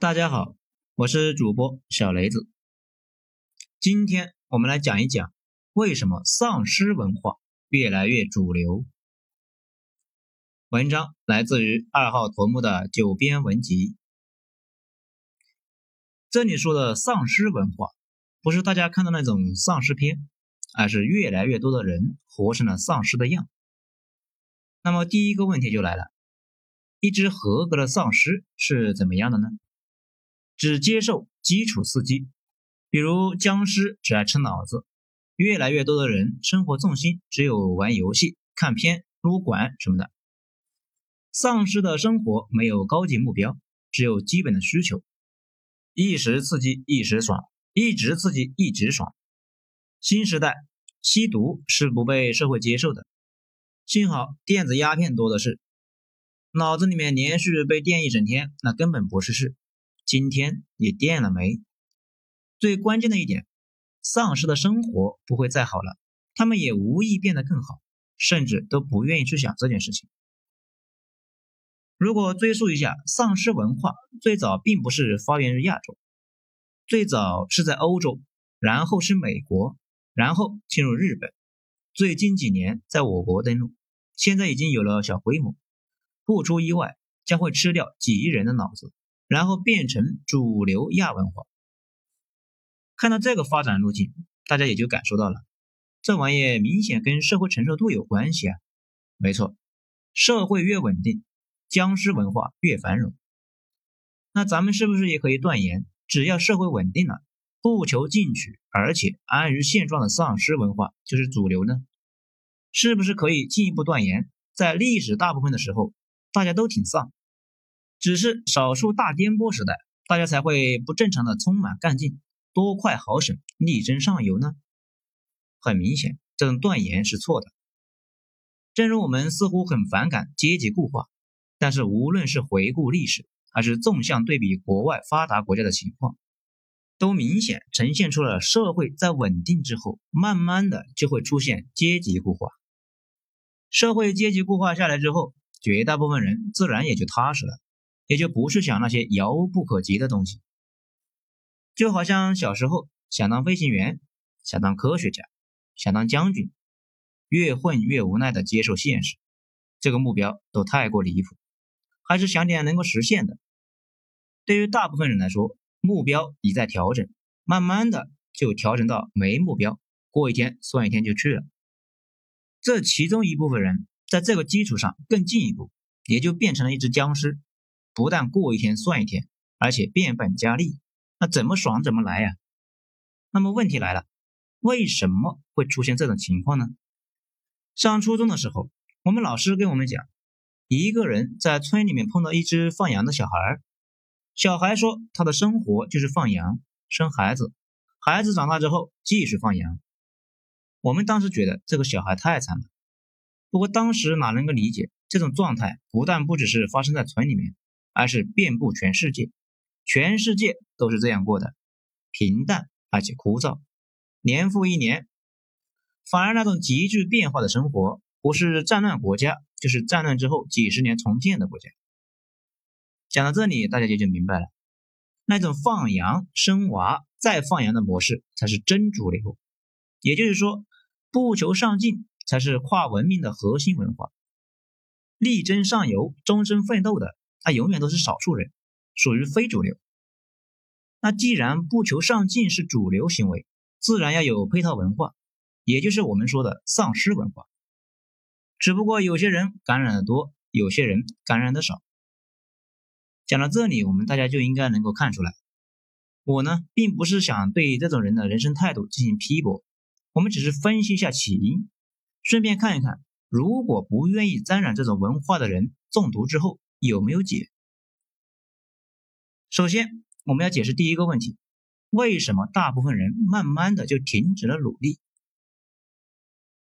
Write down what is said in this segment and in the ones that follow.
大家好，我是主播小雷子。今天我们来讲一讲为什么丧尸文化越来越主流。文章来自于二号头目的九编文集。这里说的丧尸文化，不是大家看到那种丧尸片，而是越来越多的人活成了丧尸的样。那么第一个问题就来了：一只合格的丧尸是怎么样的呢？只接受基础刺激，比如僵尸只爱吃脑子，越来越多的人生活重心只有玩游戏、看片、撸管什么的。丧尸的生活没有高级目标，只有基本的需求，一时刺激一时爽，一直刺激一直爽。新时代吸毒是不被社会接受的，幸好电子鸦片多的是，脑子里面连续被电一整天，那根本不是事。今天你电了没？最关键的一点，丧尸的生活不会再好了，他们也无意变得更好，甚至都不愿意去想这件事情。如果追溯一下，丧尸文化最早并不是发源于亚洲，最早是在欧洲，然后是美国，然后进入日本，最近几年在我国登陆，现在已经有了小规模，不出意外将会吃掉几亿人的脑子。然后变成主流亚文化。看到这个发展路径，大家也就感受到了，这玩意明显跟社会承受度有关系啊。没错，社会越稳定，僵尸文化越繁荣。那咱们是不是也可以断言，只要社会稳定了，不求进取，而且安于现状的丧尸文化就是主流呢？是不是可以进一步断言，在历史大部分的时候，大家都挺丧？只是少数大颠簸时代，大家才会不正常的充满干劲，多快好省，力争上游呢？很明显，这种断言是错的。正如我们似乎很反感阶级固化，但是无论是回顾历史，还是纵向对比国外发达国家的情况，都明显呈现出了社会在稳定之后，慢慢的就会出现阶级固化。社会阶级固化下来之后，绝大部分人自然也就踏实了。也就不是想那些遥不可及的东西，就好像小时候想当飞行员，想当科学家，想当将军，越混越无奈的接受现实，这个目标都太过离谱，还是想点能够实现的。对于大部分人来说，目标已在调整，慢慢的就调整到没目标，过一天算一天就去了。这其中一部分人在这个基础上更进一步，也就变成了一只僵尸。不但过一天算一天，而且变本加厉，那怎么爽怎么来呀？那么问题来了，为什么会出现这种情况呢？上初中的时候，我们老师跟我们讲，一个人在村里面碰到一只放羊的小孩，小孩说他的生活就是放羊、生孩子，孩子长大之后继续放羊。我们当时觉得这个小孩太惨了，不过当时哪能够理解这种状态不但不只是发生在村里面。而是遍布全世界，全世界都是这样过的，平淡而且枯燥，年复一年。反而那种急剧变化的生活，不是战乱国家，就是战乱之后几十年重建的国家。讲到这里，大家就就明白了，那种放羊生娃再放羊的模式才是真主流。也就是说，不求上进才是跨文明的核心文化，力争上游、终身奋斗的。他永远都是少数人，属于非主流。那既然不求上进是主流行为，自然要有配套文化，也就是我们说的丧尸文化。只不过有些人感染的多，有些人感染的少。讲到这里，我们大家就应该能够看出来，我呢并不是想对这种人的人生态度进行批驳，我们只是分析一下起因，顺便看一看，如果不愿意沾染这种文化的人中毒之后。有没有解？首先，我们要解释第一个问题：为什么大部分人慢慢的就停止了努力？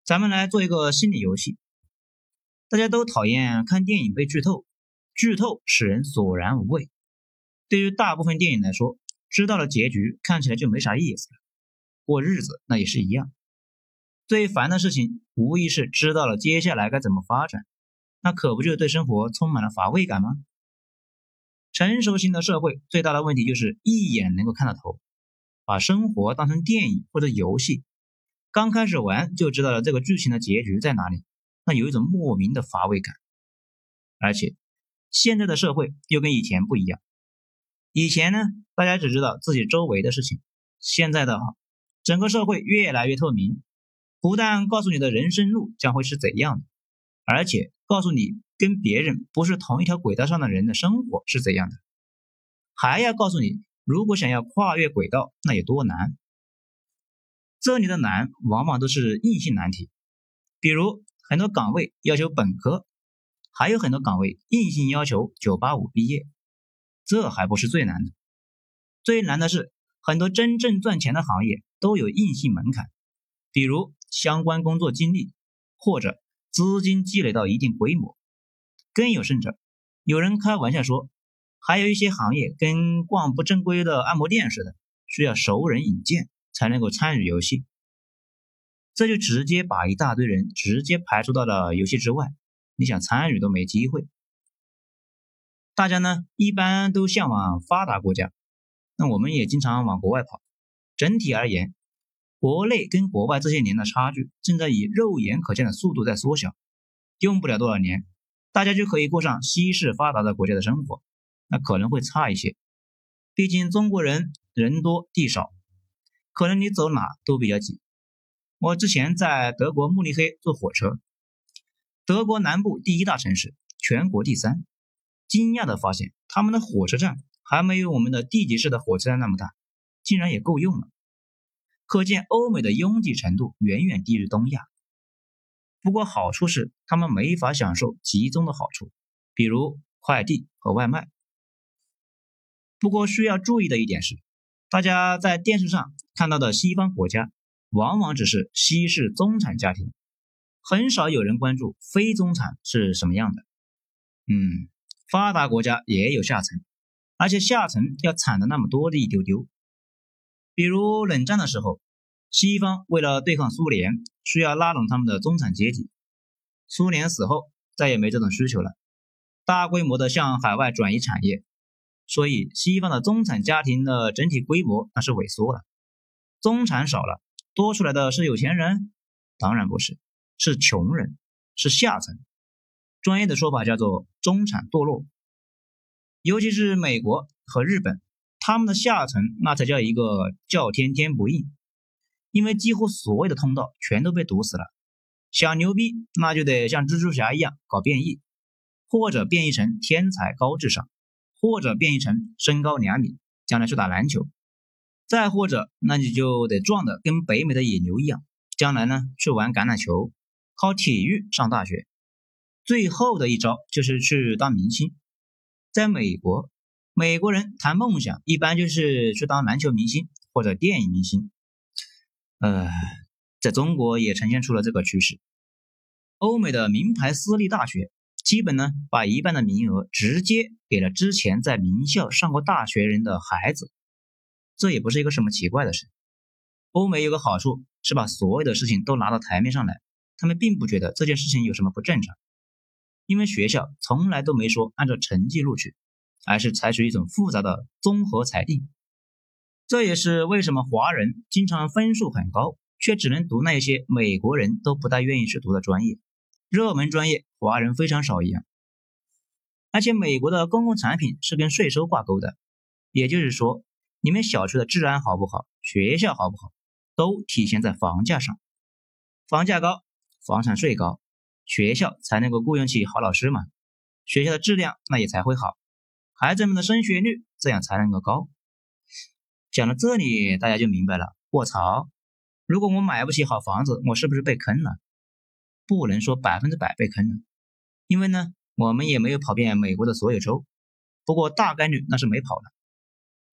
咱们来做一个心理游戏。大家都讨厌看电影被剧透，剧透使人索然无味。对于大部分电影来说，知道了结局，看起来就没啥意思了。过日子那也是一样，最烦的事情无疑是知道了接下来该怎么发展。那可不就是对生活充满了乏味感吗？成熟型的社会最大的问题就是一眼能够看到头，把生活当成电影或者游戏，刚开始玩就知道了这个剧情的结局在哪里，那有一种莫名的乏味感。而且现在的社会又跟以前不一样，以前呢大家只知道自己周围的事情，现在的哈整个社会越来越透明，不但告诉你的人生路将会是怎样的，而且告诉你。跟别人不是同一条轨道上的人的生活是怎样的？还要告诉你，如果想要跨越轨道，那有多难？这里的难往往都是硬性难题，比如很多岗位要求本科，还有很多岗位硬性要求九八五毕业。这还不是最难的，最难的是很多真正赚钱的行业都有硬性门槛，比如相关工作经历或者资金积累到一定规模。更有甚者，有人开玩笑说，还有一些行业跟逛不正规的按摩店似的，需要熟人引荐才能够参与游戏。这就直接把一大堆人直接排除到了游戏之外，你想参与都没机会。大家呢一般都向往发达国家，那我们也经常往国外跑。整体而言，国内跟国外这些年的差距正在以肉眼可见的速度在缩小，用不了多少年。大家就可以过上西式发达的国家的生活，那可能会差一些，毕竟中国人人多地少，可能你走哪都比较挤。我之前在德国慕尼黑坐火车，德国南部第一大城市，全国第三，惊讶的发现他们的火车站还没有我们的地级市的火车站那么大，竟然也够用了，可见欧美的拥挤程度远远低于东亚。不过好处是，他们没法享受集中的好处，比如快递和外卖。不过需要注意的一点是，大家在电视上看到的西方国家，往往只是西式中产家庭，很少有人关注非中产是什么样的。嗯，发达国家也有下层，而且下层要惨的那么多的一丢丢。比如冷战的时候。西方为了对抗苏联，需要拉拢他们的中产阶级。苏联死后，再也没这种需求了，大规模的向海外转移产业，所以西方的中产家庭的整体规模那是萎缩了。中产少了，多出来的是有钱人？当然不是，是穷人，是下层。专业的说法叫做中产堕落。尤其是美国和日本，他们的下层那才叫一个叫天天不应。因为几乎所有的通道全都被堵死了，想牛逼那就得像蜘蛛侠一样搞变异，或者变异成天才高智商，或者变异成身高两米，将来去打篮球，再或者那你就得壮的跟北美的野牛一样，将来呢去玩橄榄球，靠体育上大学，最后的一招就是去当明星。在美国，美国人谈梦想一般就是去当篮球明星或者电影明星。呃，在中国也呈现出了这个趋势。欧美的名牌私立大学，基本呢把一半的名额直接给了之前在名校上过大学人的孩子，这也不是一个什么奇怪的事。欧美有个好处是把所有的事情都拿到台面上来，他们并不觉得这件事情有什么不正常，因为学校从来都没说按照成绩录取，而是采取一种复杂的综合裁定。这也是为什么华人经常分数很高，却只能读那些美国人都不大愿意去读的专业，热门专业华人非常少一样。而且美国的公共产品是跟税收挂钩的，也就是说，你们小区的治安好不好，学校好不好，都体现在房价上。房价高，房产税高，学校才能够雇佣起好老师嘛，学校的质量那也才会好，孩子们的升学率这样才能够高。讲到这里，大家就明白了。卧槽！如果我买不起好房子，我是不是被坑了？不能说百分之百被坑了，因为呢，我们也没有跑遍美国的所有州。不过大概率那是没跑的。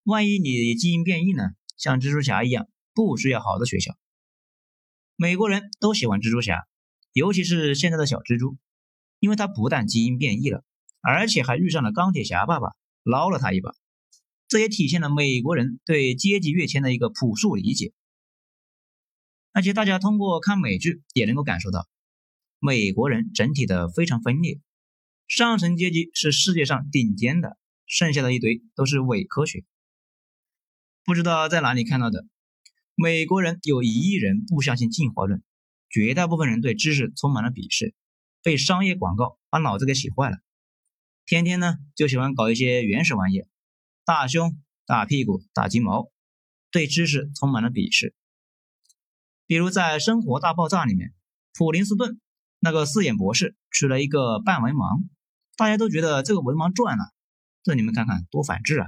万一你基因变异呢？像蜘蛛侠一样，不需要好的学校。美国人都喜欢蜘蛛侠，尤其是现在的小蜘蛛，因为他不但基因变异了，而且还遇上了钢铁侠爸爸，捞了他一把。这也体现了美国人对阶级跃迁的一个朴素理解，而且大家通过看美剧也能够感受到，美国人整体的非常分裂，上层阶级是世界上顶尖的，剩下的一堆都是伪科学。不知道在哪里看到的，美国人有一亿人不相信进化论，绝大部分人对知识充满了鄙视，被商业广告把脑子给洗坏了，天天呢就喜欢搞一些原始玩意，大胸、大屁股、大金毛，对知识充满了鄙视。比如在《生活大爆炸》里面，普林斯顿那个四眼博士娶了一个半文盲，大家都觉得这个文盲赚了，这你们看看多反智啊！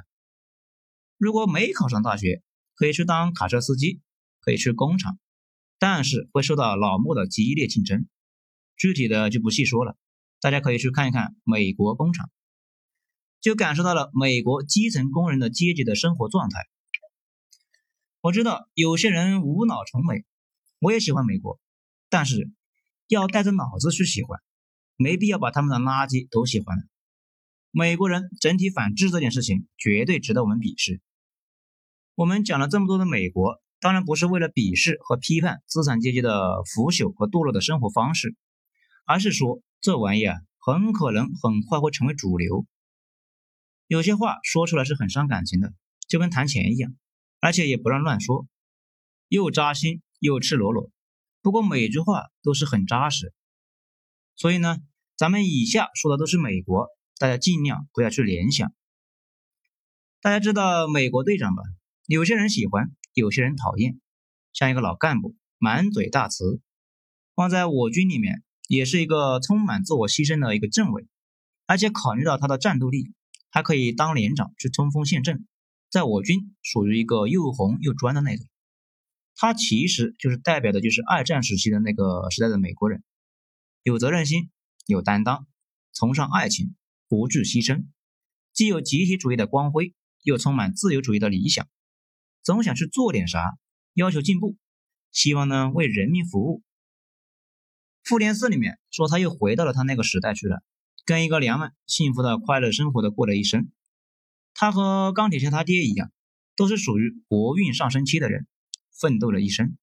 如果没考上大学，可以去当卡车司机，可以去工厂，但是会受到老莫的激烈竞争。具体的就不细说了，大家可以去看一看美国工厂，就感受到了美国基层工人的阶级的生活状态。我知道有些人无脑崇美。我也喜欢美国，但是要带着脑子去喜欢，没必要把他们的垃圾都喜欢。美国人整体反制这件事情，绝对值得我们鄙视。我们讲了这么多的美国，当然不是为了鄙视和批判资产阶级的腐朽和堕落的生活方式，而是说这玩意啊，很可能很快会成为主流。有些话说出来是很伤感情的，就跟谈钱一样，而且也不让乱说，又扎心。又赤裸裸，不过每句话都是很扎实，所以呢，咱们以下说的都是美国，大家尽量不要去联想。大家知道美国队长吧？有些人喜欢，有些人讨厌，像一个老干部，满嘴大词，放在我军里面也是一个充满自我牺牲的一个政委，而且考虑到他的战斗力，还可以当连长去冲锋陷阵，在我军属于一个又红又专的那种。他其实就是代表的，就是二战时期的那个时代的美国人，有责任心，有担当，崇尚爱情，不惧牺牲，既有集体主义的光辉，又充满自由主义的理想，总想去做点啥，要求进步，希望呢为人民服务。复联四里面说他又回到了他那个时代去了，跟一个娘们幸福的快乐生活的过了一生。他和钢铁侠他爹一样，都是属于国运上升期的人。奋斗了一生，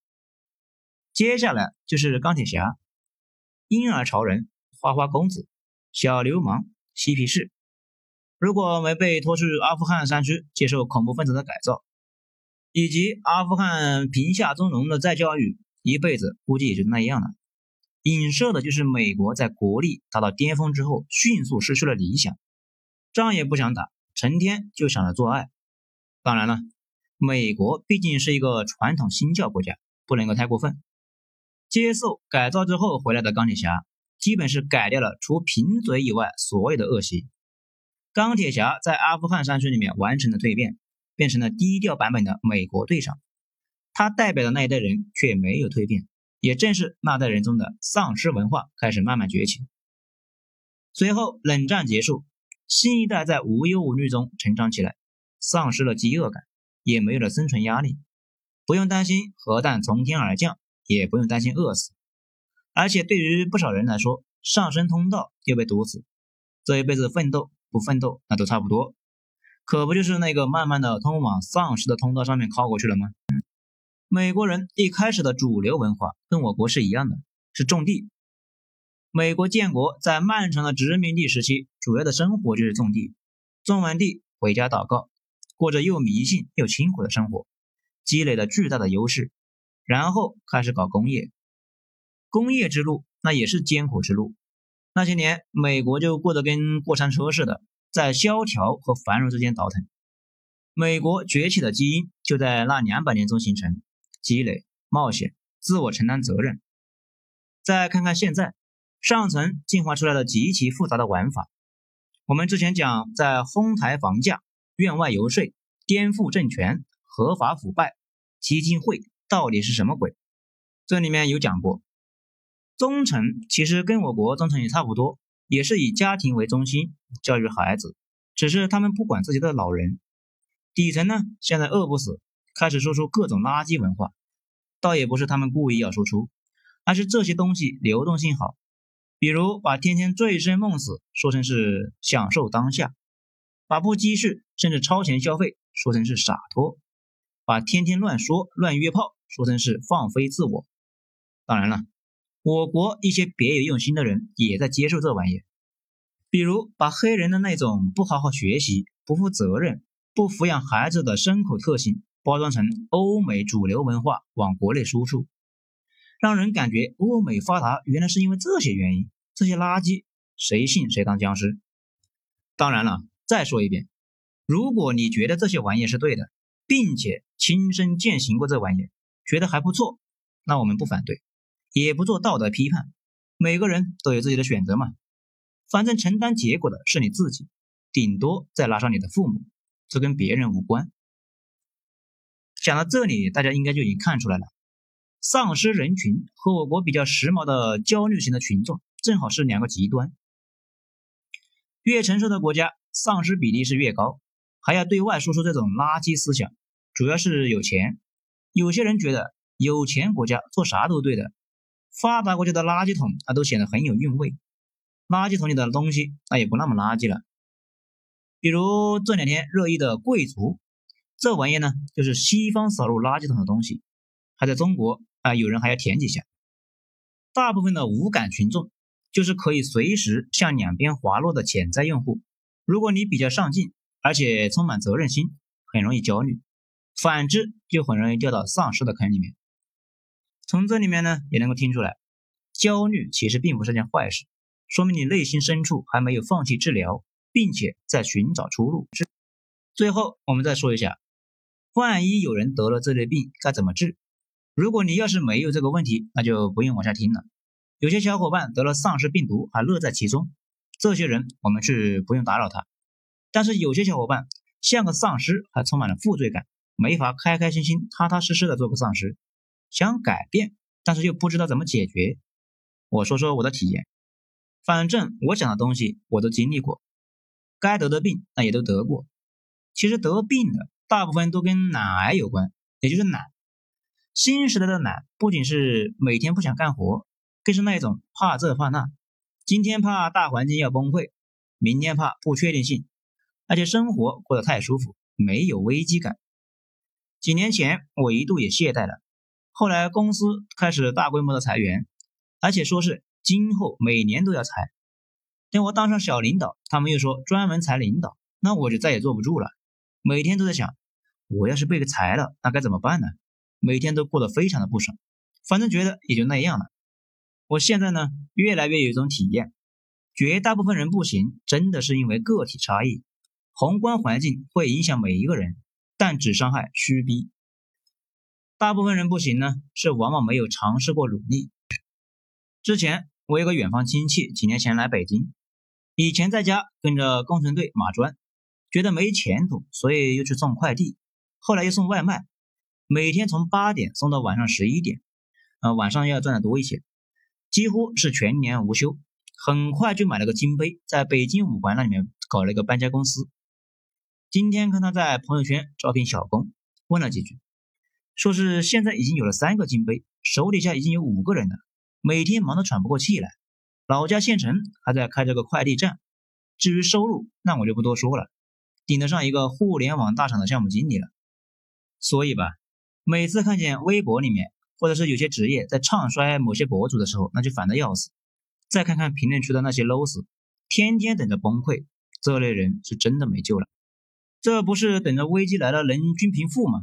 接下来就是钢铁侠，婴儿潮人、花花公子、小流氓、嬉皮士。如果没被拖去阿富汗山区接受恐怖分子的改造，以及阿富汗贫下中农的再教育，一辈子估计也就那样了。影射的就是美国在国力达到巅峰之后，迅速失去了理想，仗也不想打，成天就想着做爱。当然了。美国毕竟是一个传统新教国家，不能够太过分。接受改造之后回来的钢铁侠，基本是改掉了除贫嘴以外所有的恶习。钢铁侠在阿富汗山区里面完成了蜕变，变成了低调版本的美国队长。他代表的那一代人却没有蜕变，也正是那代人中的丧尸文化开始慢慢崛起。随后冷战结束，新一代在无忧无虑中成长起来，丧失了饥饿感。也没有了生存压力，不用担心核弹从天而降，也不用担心饿死。而且对于不少人来说，上升通道又被堵死，这一辈子奋斗不奋斗那都差不多，可不就是那个慢慢的通往丧尸的通道上面靠过去了吗？美国人一开始的主流文化跟我国是一样的，是种地。美国建国在漫长的殖民地时期，主要的生活就是种地，种完地回家祷告。过着又迷信又清苦的生活，积累了巨大的优势，然后开始搞工业。工业之路那也是艰苦之路。那些年，美国就过得跟过山车似的，在萧条和繁荣之间倒腾。美国崛起的基因就在那两百年中形成：积累、冒险、自我承担责任。再看看现在，上层进化出来的极其复杂的玩法。我们之前讲，在哄抬房价。院外游说、颠覆政权、合法腐败、基金会到底是什么鬼？这里面有讲过，中层其实跟我国中层也差不多，也是以家庭为中心教育孩子，只是他们不管自己的老人。底层呢，现在饿不死，开始说出各种垃圾文化，倒也不是他们故意要说出，而是这些东西流动性好，比如把天天醉生梦死说成是享受当下。把不积蓄甚至超前消费说成是洒脱，把天天乱说乱约炮说成是放飞自我。当然了，我国一些别有用心的人也在接受这玩意，比如把黑人的那种不好好学习不负责任、不抚养孩子的牲口特性包装成欧美主流文化往国内输出，让人感觉欧美发达原来是因为这些原因。这些垃圾谁信谁当僵尸。当然了，再说一遍，如果你觉得这些玩意是对的，并且亲身践行过这玩意，觉得还不错，那我们不反对，也不做道德批判。每个人都有自己的选择嘛，反正承担结果的是你自己，顶多再拉上你的父母，这跟别人无关。讲到这里，大家应该就已经看出来了，丧尸人群和我国比较时髦的焦虑型的群众。正好是两个极端，越成熟的国家丧尸比例是越高，还要对外输出这种垃圾思想，主要是有钱。有些人觉得有钱国家做啥都对的，发达国家的垃圾桶啊都显得很有韵味，垃圾桶里的东西那也不那么垃圾了。比如这两天热议的贵族，这玩意呢就是西方扫入垃圾桶的东西，还在中国啊有人还要舔几下。大部分的无感群众。就是可以随时向两边滑落的潜在用户。如果你比较上进，而且充满责任心，很容易焦虑；反之，就很容易掉到丧尸的坑里面。从这里面呢，也能够听出来，焦虑其实并不是件坏事，说明你内心深处还没有放弃治疗，并且在寻找出路。最后，我们再说一下，万一有人得了这类病，该怎么治？如果你要是没有这个问题，那就不用往下听了。有些小伙伴得了丧尸病毒还乐在其中，这些人我们是不用打扰他。但是有些小伙伴像个丧尸，还充满了负罪感，没法开开心心、踏踏实实的做个丧尸，想改变，但是又不知道怎么解决。我说说我的体验，反正我讲的东西我都经历过，该得的病那也都得过。其实得病的大部分都跟懒癌有关，也就是懒。新时代的懒不仅是每天不想干活。更是那种怕这怕那，今天怕大环境要崩溃，明天怕不确定性，而且生活过得太舒服，没有危机感。几年前我一度也懈怠了，后来公司开始大规模的裁员，而且说是今后每年都要裁。等我当上小领导，他们又说专门裁领导，那我就再也坐不住了，每天都在想，我要是被裁了，那该怎么办呢？每天都过得非常的不爽，反正觉得也就那样了。我现在呢，越来越有一种体验，绝大部分人不行，真的是因为个体差异，宏观环境会影响每一个人，但只伤害虚逼。大部分人不行呢，是往往没有尝试过努力。之前我有个远方亲戚，几年前来北京，以前在家跟着工程队码砖，觉得没前途，所以又去送快递，后来又送外卖，每天从八点送到晚上十一点，呃，晚上要赚的多一些。几乎是全年无休，很快就买了个金杯，在北京五环那里面搞了一个搬家公司。今天看他在朋友圈招聘小工，问了几句，说是现在已经有了三个金杯，手底下已经有五个人了，每天忙得喘不过气来。老家县城还在开着个快递站，至于收入，那我就不多说了，顶得上一个互联网大厂的项目经理了。所以吧，每次看见微博里面。或者是有些职业在唱衰某些博主的时候，那就烦的要死。再看看评论区的那些 low 死天天等着崩溃，这类人是真的没救了。这不是等着危机来了能均贫富吗？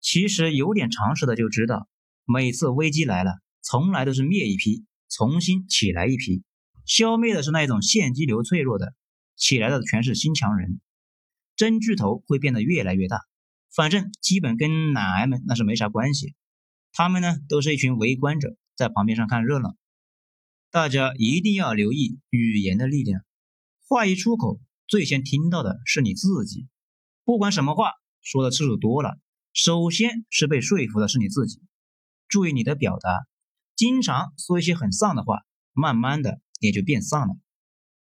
其实有点常识的就知道，每次危机来了，从来都是灭一批，重新起来一批，消灭的是那一种现金流脆弱的，起来的全是新强人。真巨头会变得越来越大，反正基本跟懒癌们那是没啥关系。他们呢，都是一群围观者，在旁边上看热闹。大家一定要留意语言的力量，话一出口，最先听到的是你自己。不管什么话说的次数多了，首先是被说服的是你自己。注意你的表达，经常说一些很丧的话，慢慢的也就变丧了。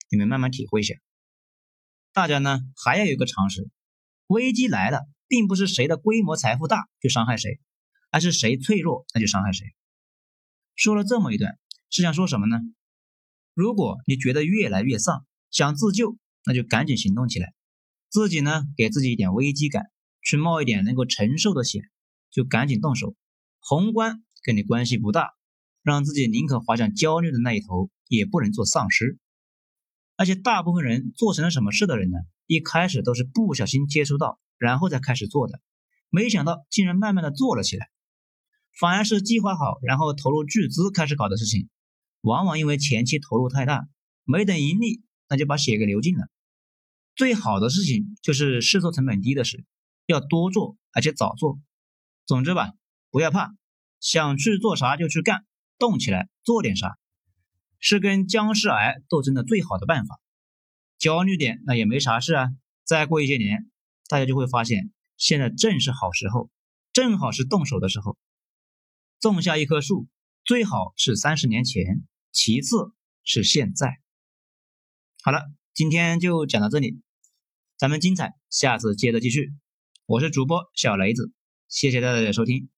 你们慢慢体会一下。大家呢，还要有个常识：危机来了，并不是谁的规模财富大就伤害谁。而是谁脆弱，那就伤害谁。说了这么一段，是想说什么呢？如果你觉得越来越丧，想自救，那就赶紧行动起来。自己呢，给自己一点危机感，去冒一点能够承受的险，就赶紧动手。宏观跟你关系不大，让自己宁可滑向焦虑的那一头，也不能做丧尸。而且大部分人做成了什么事的人呢，一开始都是不小心接触到，然后再开始做的，没想到竟然慢慢的做了起来。反而是计划好，然后投入巨资开始搞的事情，往往因为前期投入太大，没等盈利，那就把血给流尽了。最好的事情就是试错成本低的事，要多做，而且早做。总之吧，不要怕，想去做啥就去干，动起来做点啥，是跟僵尸癌斗争的最好的办法。焦虑点那也没啥事啊，再过一些年，大家就会发现，现在正是好时候，正好是动手的时候。种下一棵树，最好是三十年前，其次是现在。好了，今天就讲到这里。咱们精彩，下次接着继续。我是主播小雷子，谢谢大家的收听。